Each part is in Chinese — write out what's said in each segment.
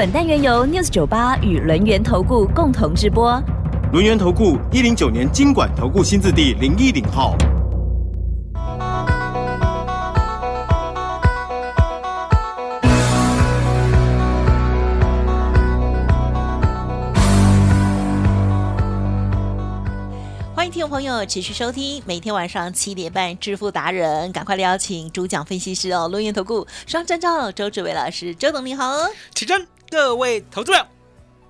本单元由 News 九八与轮源投顾共同直播。轮源投顾一零九年经管投顾新字第零一零号。欢迎听众朋友持续收听，每天晚上七点半致富达人，赶快邀请主讲分析师哦，轮源投顾双证照周志伟老师，周董你好。起真，各位投资者，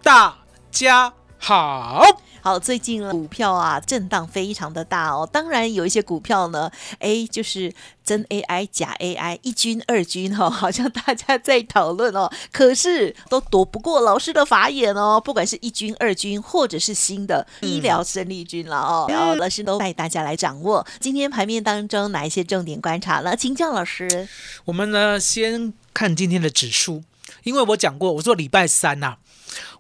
大家好。好，最近呢股票啊震荡非常的大哦，当然有一些股票呢，哎，就是真 AI 假 AI 一军二军哈、哦，好像大家在讨论哦，可是都躲不过老师的法眼哦，不管是一军二军或者是新的医疗生力军了哦，然后老师都带大家来掌握。今天盘面当中哪一些重点观察了，请教老师。我们呢先看今天的指数，因为我讲过，我说礼拜三呐、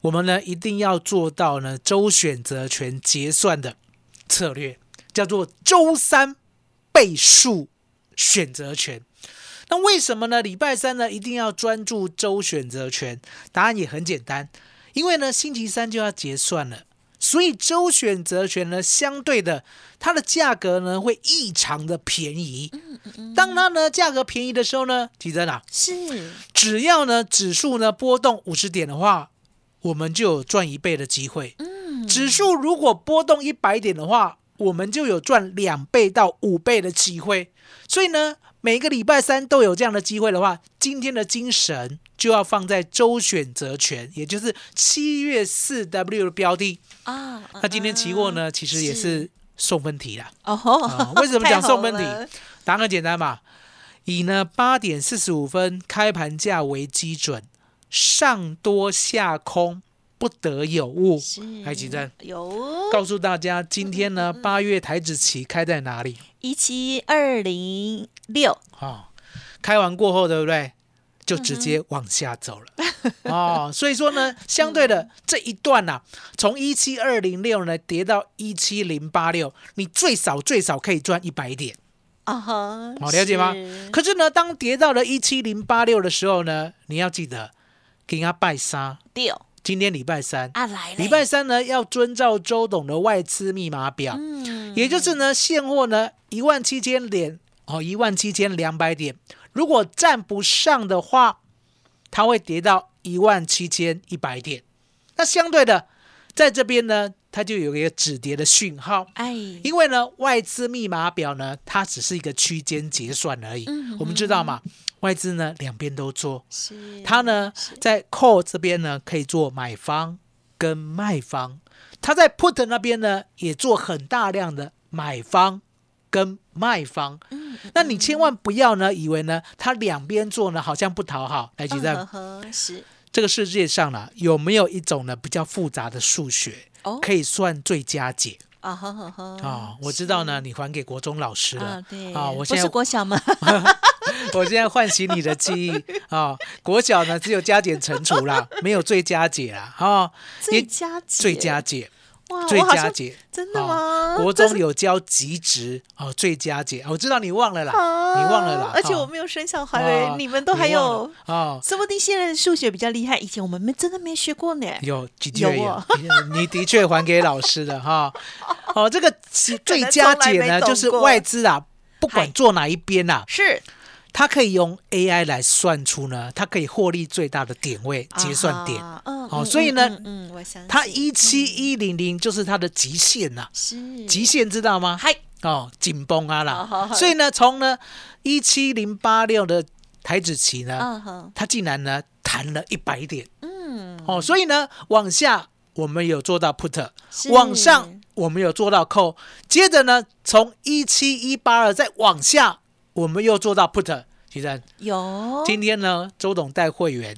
我们呢一定要做到呢周选择权结算的策略，叫做周三倍数选择权。那为什么呢？礼拜三呢一定要专注周选择权？答案也很简单，因为呢星期三就要结算了，所以周选择权呢相对的它的价格呢会异常的便宜。当它呢价格便宜的时候呢，记得啊，是只要呢指数呢波动五十点的话，我们就有赚一倍的机会。嗯，指数如果波动一百点的话，我们就有赚两倍到五倍的机会。所以呢，每个礼拜三都有这样的机会的话，今天的精神就要放在周选择权，也就是七月四 W 的标的。啊，那今天期货呢，其实也是送分题啦。哦为什么讲送分题 答案很简单嘛，以呢八点四十五分开盘价为基准，上多下空不得有误。是海奇珍有告诉大家，今天呢八月台子期开在哪里？一七二零六，哦，开完过后，对不对？就直接往下走了。哦，所以说呢，相对的这一段呐、从一七二零六呢跌到一七零八六，你最少最少可以赚一百点。啊哈，好了解吗是可是呢，当跌到了一七零八六的时候呢，你要记得给他拜杀。六今天礼拜三，啊来了，礼拜三呢要遵照周董的外资密码表，嗯也就是呢现货呢一万七千点哦，一万七千两百点，如果站不上的话，它会跌到一万七千一百点。那相对的，在这边呢，它就有一个止跌的讯号。哎，因为呢，外资密码表呢，它只是一个区间结算而已。嗯我们知道嘛，外资呢两边都做，是它呢在 call 这边呢可以做买方跟卖方，他在 put 那边呢也做很大量的买方跟卖方。嗯那你千万不要呢以为呢他两边做呢好像不讨好。来，吉嗯正，呵呵是这个世界上呢有没有一种呢比较复杂的数学哦可以算最佳解？啊呵呵呵。啊、我知道呢，你还给国中老师了啊对。啊、我不是现在国小吗？我现在唤醒你的记忆啊、国小呢只有加减乘除啦，没有最佳解啦啊、最佳解。最佳解，哇，最佳解。真的哦吗？国中有教极值哦，最佳解，我知道你忘了啦，啊你忘了啦，而且哦我没有生小孩你们都还有了，哦，说不定现在的数学比较厉害，以前我们没真的没学过呢。有的有 你的确还给老师的哈。哦，这个最佳解呢，就是外资啊，不管嗨做哪一边呐、是它可以用 AI 来算出呢，它可以获利最大的点位结算点。哦嗯所以呢嗯我相信它一七一零零就是它的极限呐、是。极限知道吗？嗨。哦，紧绷啊好好好。啦。所以呢，从呢一七零八六的台子期呢，它竟然呢弹了一百点。嗯，哦，所以呢往下我们有做到 put，往上我们有做到 call，接着呢从一七一八二再往下我们又做到 put。其实有今天呢，周董带会员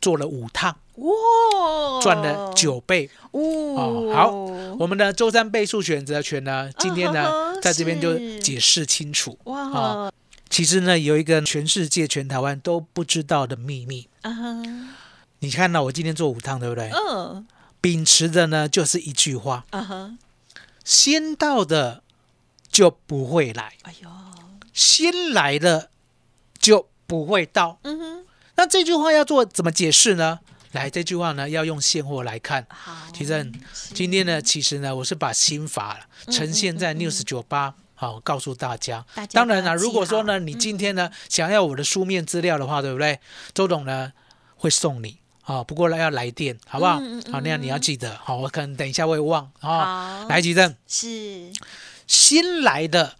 做了五趟，哇，赚了九倍。哦哦，好，我们的周三倍数选择权呢，今天呢在这边就解释清楚。哇哦其实呢，有一个全世界、全台湾都不知道的秘密。啊哈，你看到我今天做五趟，对不对？嗯秉持的呢就是一句话：先到的就不会来，哎呦，先来的就不会到。嗯哼，那这句话要做怎么解释呢？来，这句话呢要用现货来看。好，其实今天呢，其实呢，我是把心法呈现在 News 九八。好，告诉大家当然了，如果说呢，你今天呢想要我的书面资料的话，对不对？周董呢会送你。好，不过呢要来电，好不好？好，那样你要记得。好，我可能等一下会忘。啊，好来，吉正，是，新来的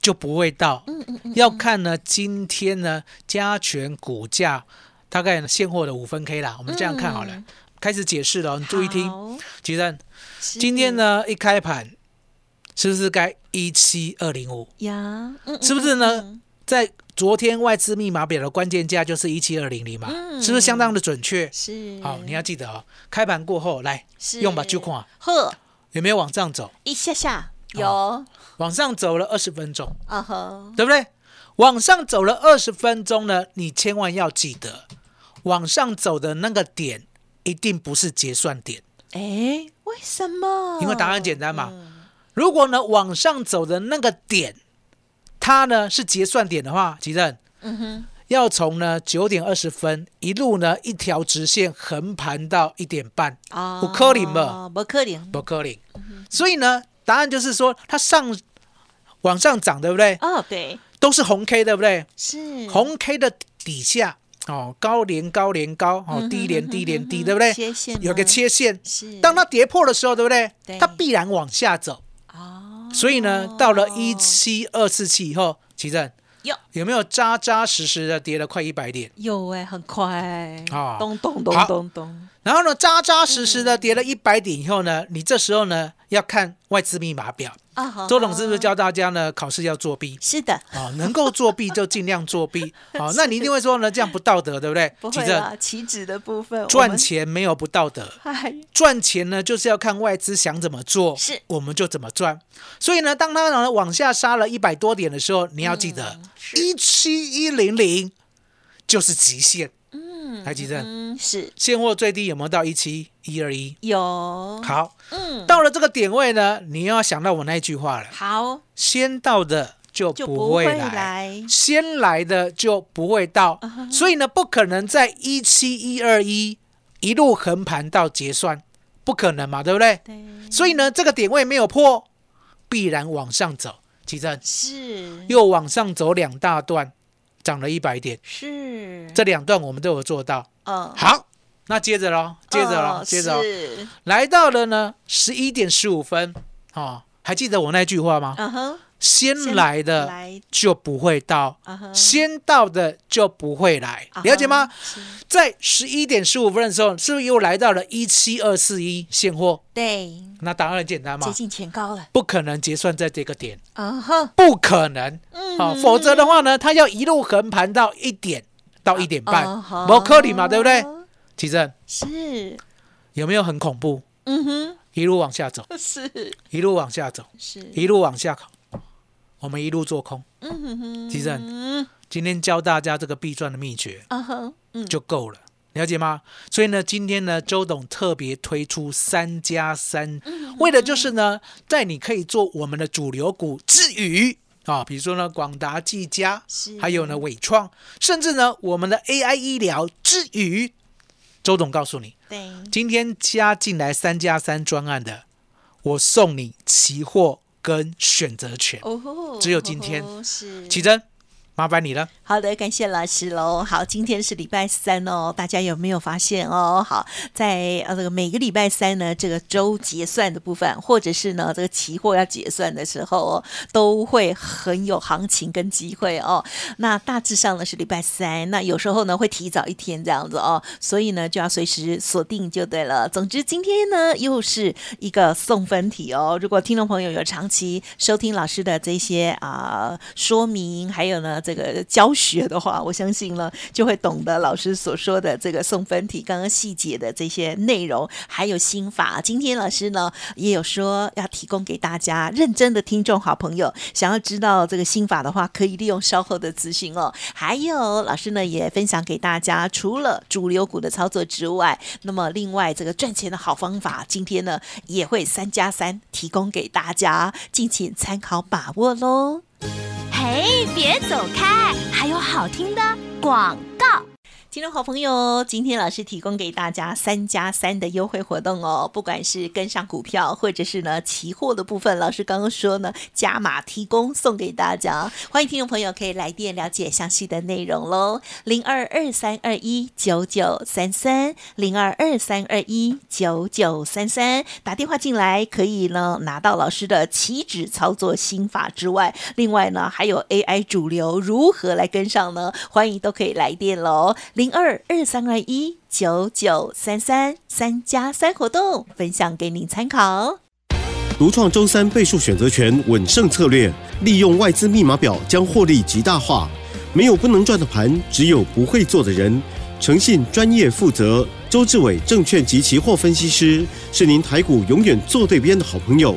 就不会到，嗯嗯嗯，要看呢今天呢加权股价大概现货的五分 K 啦。我们这样看好了，嗯。开始解释了哦，你注意听。好，吉正，今天呢一开盘，是不是该一七二零五？呀，嗯是不是呢？嗯。在昨天外资密码表的关键价就是一七二零零嘛，嗯。是不是相当的准确？是，好，你要记得哦，开盘过后来是。用吧，就看。呵，有没有往上走，一下下有，好往上走了二十分钟，啊哈，对不对？往上走了二十分钟呢，你千万要记得，往上走的那个点一定不是结算点，哎，为什么？因为答案简单嘛。嗯如果呢往上走的那个点，它呢是结算点的话，吉正嗯哼，要从呢九点二十分一路呢一条直线横盘到一点半，啊，有可能吗？不可能，不可能。所以呢，答案就是说它上往上涨，对不对？哦，对，都是红 K，对不对？是红 K 的底下哦，高连高连高哦，低连低连低，对不对？切线有个切线，是，当它跌破的时候，对不对对？它必然往下走。哦，所以呢，到了一七二四七以后，奇正有有没有扎扎实实的跌了快一百点？有哎，很快啊咚咚咚咚咚，然后呢，扎扎实实的跌了一百点以后呢，你这时候呢要看外资密码表。啊，周董是不是教大家呢考试要作弊？是的，啊，能够作弊就尽量作弊。好，那你一定会说呢，这样不道德，对不对？不会啦，期指的部分赚，钱没有不道德，赚钱呢就是要看外资想怎么做，是我们就怎么赚。所以呢，当它呢往下杀了一百多点的时候，你要记得一七一零零就是极限。嗯台积电。嗯，是。现货最低有没有到一七？一二一？有，好，嗯，到了这个点位呢，你又要想到我那一句话了：好。先到的就就不会来。先来的就不会到，所以呢，不可能在一七一二一一路横盘到结算，不可能嘛，对不对？对，所以呢，这个点位没有破，必然往上走。其正。是。又往上走两大段，涨了一百点，是，这两段我们都有做到。嗯，好，那接着喽，接着喽，哦接着来到了呢十一点十五分，哦，还记得我那句话吗？嗯哼，先来的，就不会到，先到的就不会来，了解吗？？在十一点十五分的时候，是不是又来到了一七二四一现货？对，那答案很简单嘛接，近前高了，不可能结算在这个点，嗯哼，不可能。嗯。好、否则的话呢，它要一路横盘到一点到一点半。摩克里嘛，对不对？其正是，有没有很恐怖？嗯哼，一路往下走，是。一路往下走，是，一路往下考，我们一路做空。嗯哼哼，其正嗯今天教大家这个必赚的秘诀啊哼，嗯，就够了，了解吗？所以呢，今天呢，周董特别推出三加三，为的就是呢，在你可以做我们的主流股之余啊，比如说呢，广达、技嘉，是。还有呢，伟创，甚至呢，我们的 AI 医疗之余，周董告诉你，对，今天加进来三加三专案的，我送你期货跟选择权。哦，只有今天哦是奇珍，麻烦你了。好的，感谢老师喽。好，今天是礼拜三哦，大家有没有发现哦？好，在呃这个每个礼拜三呢，这个周结算的部分，或者是呢这个期货要结算的时候哦，都会很有行情跟机会哦。那大致上呢是礼拜三，那有时候呢会提早一天这样子哦，所以呢就要随时锁定就对了。总之今天呢又是一个送分题哦。如果听众朋友有长期收听老师的这些啊、说明，还有呢这个教学的话，我相信呢就会懂得老师所说的这个送分题刚刚细节的这些内容，还有心法。今天老师呢也有说要提供给大家认真的听众好朋友，想要知道这个心法的话，可以利用稍后的资讯哦。还有老师呢也分享给大家，除了主流股的操作之外，那么另外这个赚钱的好方法，今天呢也会三加三提供给大家，敬请参考把握喽。嘿，别走开，还有好听的广告。听众好朋友，今天老师提供给大家三加三的优惠活动哦，不管是跟上股票，或者是呢期货的部分，老师刚刚说呢加码提供送给大家，欢迎听众朋友可以来电了解详细的内容喽，零二二三二一九九三三，零二二三二一九九三三，打电话进来可以呢拿到老师的起止操作心法之外，另外呢还有 AI 主流如何来跟上呢？欢迎都可以来电喽。零二二三二一九九三三三加三活动分享给您参考。独创周三倍数选择权稳胜策略，利用外资密码表将获利极大化。没有不能赚的盘，只有不会做的人。诚信、专业、负责。周志伟证券及期货分析师是您台股永远做对边的好朋友。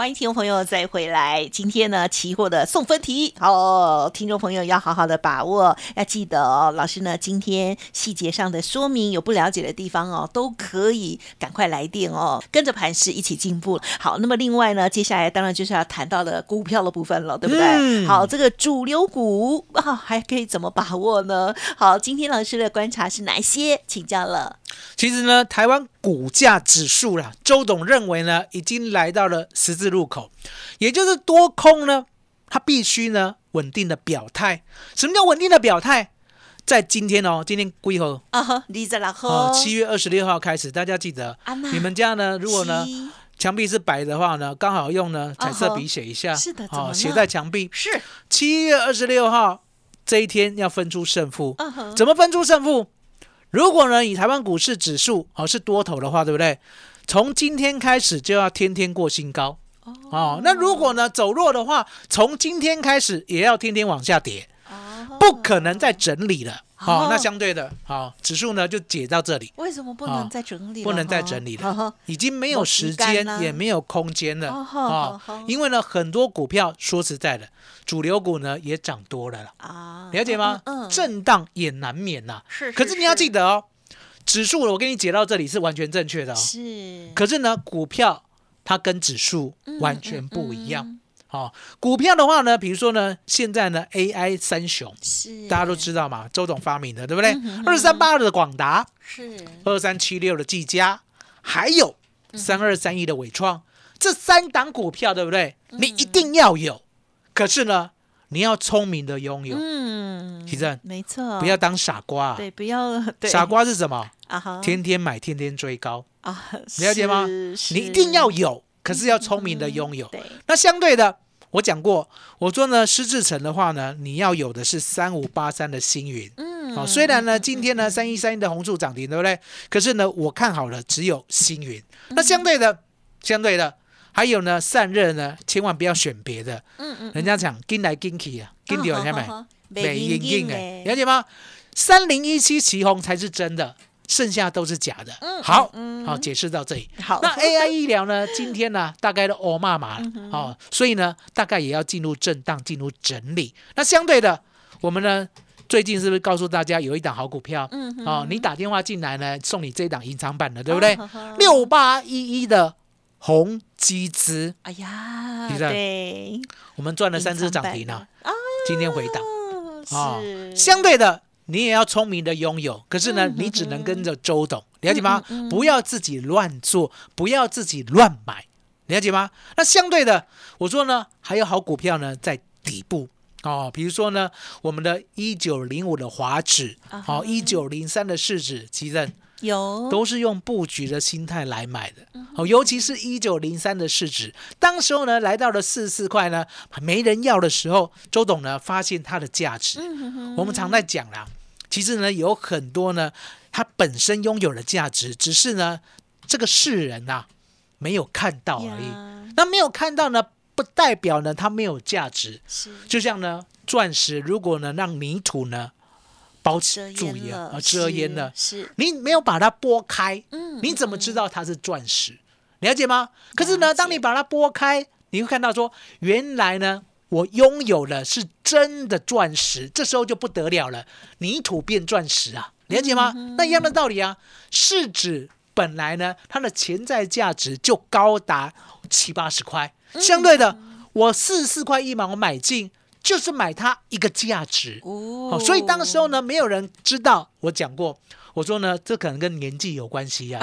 欢迎听众朋友再回来。今天呢，期货的送分题，好，听众朋友要好好的把握，要记得哦。老师呢，今天细节上的说明有不了解的地方哦，都可以赶快来电哦，跟着盘势一起进步。好，那么另外呢，接下来当然就是要谈到了股票的部分了，对不对？嗯好，这个主流股啊，还可以怎么把握呢？好，今天老师的观察是哪些？请教了。其实呢，台湾股价指数啦，周董认为呢，已经来到了十字路口，也就是多空呢，它必须呢稳定的表态。什么叫稳定的表态？在今天哦，今天几号？啊哈，李子老哦，七月二十六号开始，大家记得你们家呢，如果呢七墙壁是白的话呢，刚好用呢彩色笔写一下，啊是的哦，了写在墙壁。是，七月二十六号这一天要分出胜负，怎么分出胜负？如果呢以台湾股市指数哦是多头的话，对不对？从今天开始就要天天过新高哦。那如果呢走弱的话，从今天开始也要天天往下跌，哦不可能再整理了。好、哦那相对的，好、指数呢就解到这里，为什么不能再整理？不能再整理了哈，已经没有时间也没有空间了啊、因为呢很多股票说实在的，主流股呢也涨多了啦。啊，了解吗？震荡也难免呐、是，可是你要记得得哦，指数我给你解到这里是完全正确的哦。是，可是呢，股票它跟指数嗯完全不一样。嗯嗯哦，股票的话呢，比如说呢，现在呢 AI 三雄，是，大家都知道嘛，周董发明的，对不对？二三八二的广达，是，二三七六的技嘉，还有嗯三二三一的伟创，这三档股票，对不对？嗯你一定要有。可是呢，你要聪明的拥有，嗯，奇正没错，不要当傻瓜啊。对，不要对傻瓜是什么？啊哈，天天买，天天追高，啊，了解吗？你一定要有，可是要聪明的拥有。对，那相对的，我讲过，我说呢，施志成的话呢，你要有的是三五八三的星云。嗯，哦，虽然呢，今天呢三一三一的红柱涨停，对不对？可是呢，我看好了只有星云。嗯那相对的，相对的，还有呢散热呢，千万不要选别的。嗯嗯，人家讲跟来跟去啊，跟掉人家买。美硬硬哎哎，了解吗？三零一七旗红才是真的，剩下都是假的。嗯好，嗯好，解释到这里。好，那 AI 医疗呢？今天呢，大概都欧骂麻了嗯哦，所以呢，大概也要进入震荡，进入整理。那相对的，我们呢，最近是不是告诉大家有一档好股票？嗯哦，你打电话进来呢，送你这一档隐藏版的，对不对？六八一一的红基资，哎呀，你我们赚了三只涨停了了，今天回档。哦，是是相对的，你也要聪明的拥有。可是呢，嗯你只能跟着周董，了解吗？嗯嗯嗯不要自己乱做，不要自己乱买，了解吗？那相对的，我说呢，还有好股票呢在底部。哦，比如说呢，我们的一九零五的华指，好一九零三的市指，其实有都是用布局的心态来买的。好哦，尤其是一九零三的市值，当时候呢来到了四十四块呢，没人要的时候，周董呢发现它的价值。嗯我们常在讲啦，其实呢有很多呢，它本身拥有的价值，只是呢这个世人呐、没有看到而已。那没有看到呢，不代表呢它没有价值。是就像呢钻石，如果呢让泥土呢包遮住一掩了，样啊，遮掩了，是你没有把它剥开，嗯你怎么知道它是钻石？了解吗？可是呢，当你把它剥开，你会看到说，原来呢，我拥有了是真的钻石，这时候就不得了了，泥土变钻石啊，了解吗？那一样的道理啊，市值本来呢，它的潜在价值就高达七八十块，相对的，我四十四块一毛我买进，就是买它一个价值。哦哦，所以当时候呢，没有人知道。我讲过，我说呢，这可能跟年纪有关系呀、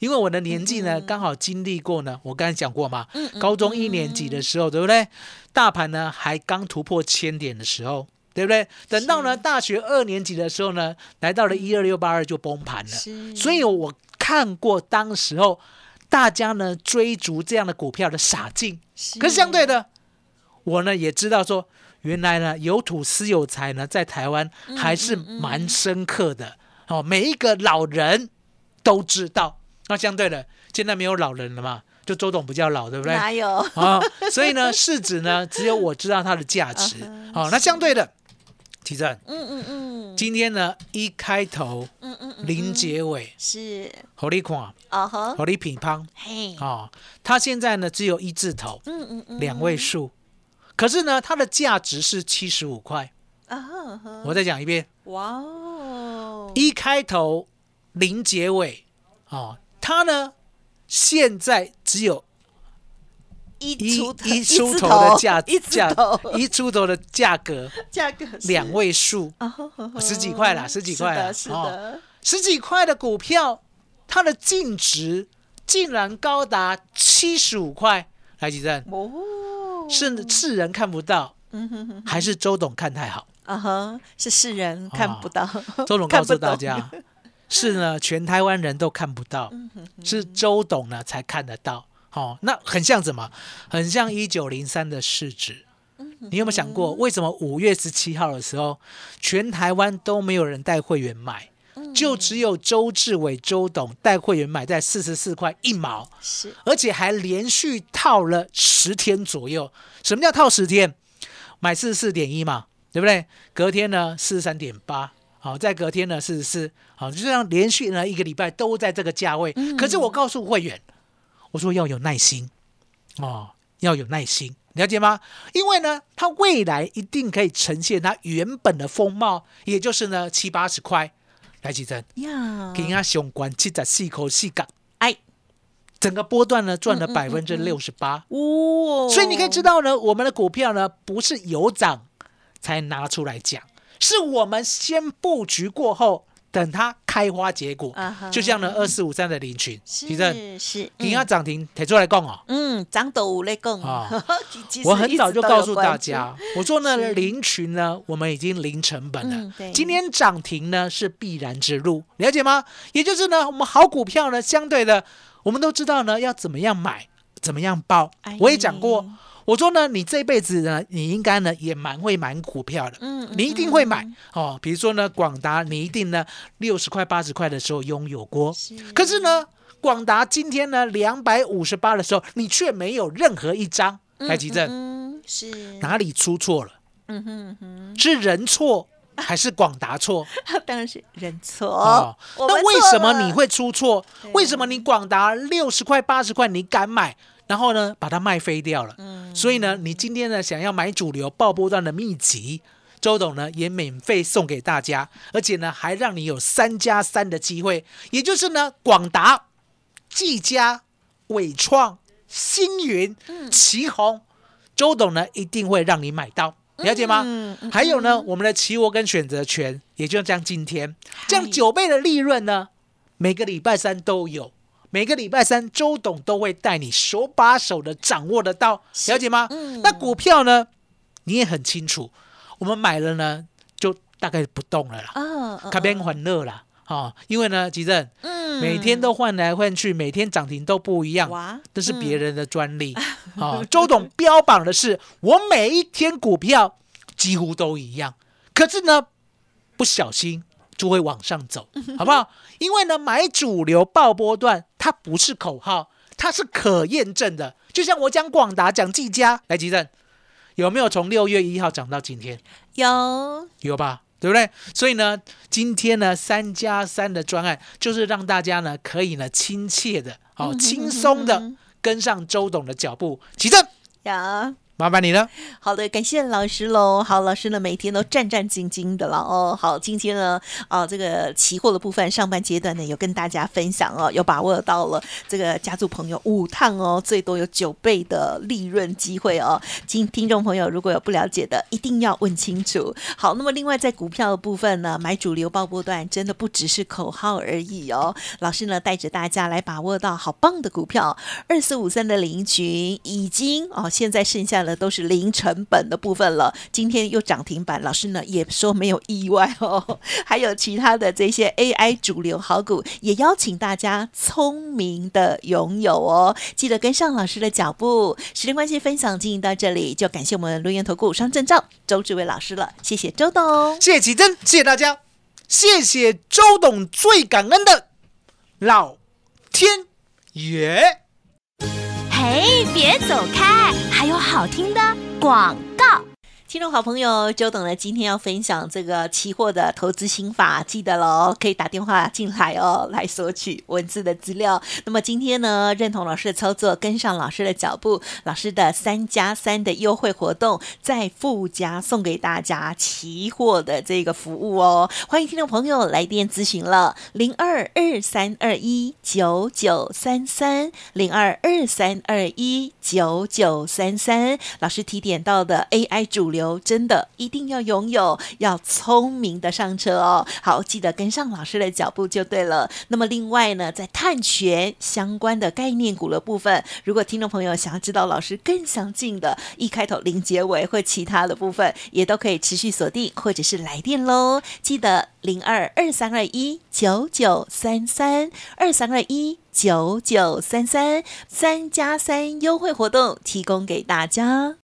因为我的年纪呢，刚好经历过呢，我刚才讲过嘛，嗯高中一年级的时候，对不对？大盘呢还刚突破千点的时候，对不对？等到呢大学二年级的时候呢，来到了一二六八二就崩盘了。所以我看过当时候大家呢追逐这样的股票的傻劲，可是相对的，我呢也知道说，原来呢有土私有财呢，在台湾还是蛮深刻的、哦，每一个老人都知道。那相对的，现在没有老人了嘛，就周董比较老，对不对？哪有？啊、所以呢，市值呢只有我知道它的价值。好、那相对的，提正，嗯嗯嗯。今天呢一开头嗯嗯嗯零结尾，是。好你看，啊哈好你品乓嘿。哦，它现在呢只有一字头，嗯嗯嗯两位数，可是呢它的价值是七十五块。啊哈哈我再讲一遍，哇哦一开头零结尾，哦，它呢现在只有一一出一出头的价 一价一出头的价格价格是。两位数，十几块啦十几块十几块的股票，它的净值竟然高达七十五块，来吉正。哦，是世人看不到，还是周董看太好？啊哈，是世人看不到，周董 告诉大家，是呢，全台湾人都看不到，嗯是周董呢才看得到。哦，那很像什么？很像一九零三的市值。嗯你有没有想过，为什么五月十七号的时候，全台湾都没有人带会员买，嗯就只有周志伟周董带会员买在四十四块一毛，是而且还连续套了十天左右。什么叫套十天？买四十四点一嘛，对不对？隔天呢四十三点八，好，再隔天呢四十四，好，就这样连续呢一个礼拜都在这个价位。可是我告诉会员，我说要有耐心哦，要有耐心，了解吗？因为呢，它未来一定可以呈现它原本的风貌，也就是呢七八十块。来几针，呀，给它雄关七十四口细港，哎，整个波段呢赚了百分之六十八。哦，所以你可以知道呢，我们的股票呢不是有涨才拿出来讲，是我们先布局过后，等它开花结果。就像呢二四五三的林群，提正，是是，你要涨停提出来讲哦。嗯，涨到五类更啊我很早就告诉大家，我说呢林群呢，我们已经零成本了。嗯今天涨停呢是必然之路，了解吗？也就是呢，我们好股票呢，相对的，我们都知道呢要怎么样买，怎么样报哎。我也讲过，我说呢，你这辈子呢，你应该呢也蛮会买股票的，嗯你一定会买哦。比如说呢，广达，你一定呢六十块、八十块的时候拥有过，可是呢，广达今天呢两百五十八的时候，你却没有任何一张来急震，嗯，是，哪里出错了？嗯哼哼，是人错还是广达错？当然是人错。哦，那为什么你会出错？为什么你广达六十块、八十块你敢买，然后呢把它卖飞掉了？嗯。所以呢，你今天呢想要买主流爆波段的秘籍，周董呢也免费送给大家，而且呢还让你有三加三的机会，也就是呢广达、技嘉、伟创、星云、嗯。旗宏，周董呢一定会让你买到。了解吗？嗯嗯还有呢，我们的期货跟选择权，也就像今天。这样九倍的利润呢，每个礼拜三都有，每个礼拜三周董都会带你手把手的掌握得到，了解吗？嗯那股票呢，你也很清楚，我们买了呢，就大概不动了啦，啊，卡边欢乐啦。哦，因为呢，吉正嗯每天都换来换去，每天涨停都不一样，哇，这是别人的专利。嗯哦，周董标榜的是我每一天股票几乎都一样，可是呢，不小心就会往上走，好不好？因为呢，买主流爆波段，它不是口号，它是可验证的。就像我讲广达、讲技嘉，来吉正有没有从六月一号涨到今天？有有吧？对不对？所以呢，今天呢，三加三的专案就是让大家呢可以呢亲切的、好、轻松的跟上周董的脚步。起正，呀。麻烦你了。好的，感谢老师喽。好，老师呢每天都战战兢兢的了哦。好，今天呢，啊，这个期货的部分上半阶段呢有跟大家分享哦，有把握到了这个家族朋友五趟哦，最多有九倍的利润机会哦。听听众朋友如果有不了解的，一定要问清楚。好，那么另外在股票的部分呢，买主流爆波段真的不只是口号而已哦。老师呢带着大家来把握到好棒的股票，二四五三的林群已经哦，现在剩下都是零成本的部分了。今天又涨停板，老师呢也说没有意外哦。还有其他的这些 AI 主流好股，也邀请大家聪明的拥有哦。记得跟上老师的脚步。时间关系，分享进行到这里，就感谢我们录音投顾商证照周志伟老师了，谢谢周董。谢谢启真，谢谢大家，谢谢周董，最感恩的老天爷。嘿，别走开，还有好听的广。听众好朋友，久等了今天要分享这个期货的投资心法，记得喽，可以打电话进来哦，来索取文字的资料。那么今天呢，认同老师的操作，跟上老师的脚步，老师的三加三的优惠活动，再附加送给大家期货的这个服务哦。欢迎听众朋友来电咨询了，零二二三二一九九三三，零二二三二一九九三三。老师提点到的 AI 主流。真的一定要拥有，要聪明的上车哦。好，记得跟上老师的脚步就对了。那么另外呢，在碳权相关的概念股的部分，如果听众朋友想要知道老师更详尽的，一开头零结尾或其他的部分，也都可以持续锁定或者是来电喽。记得零二二三二一九九三三二三二一九九三三三加三优惠活动提供给大家。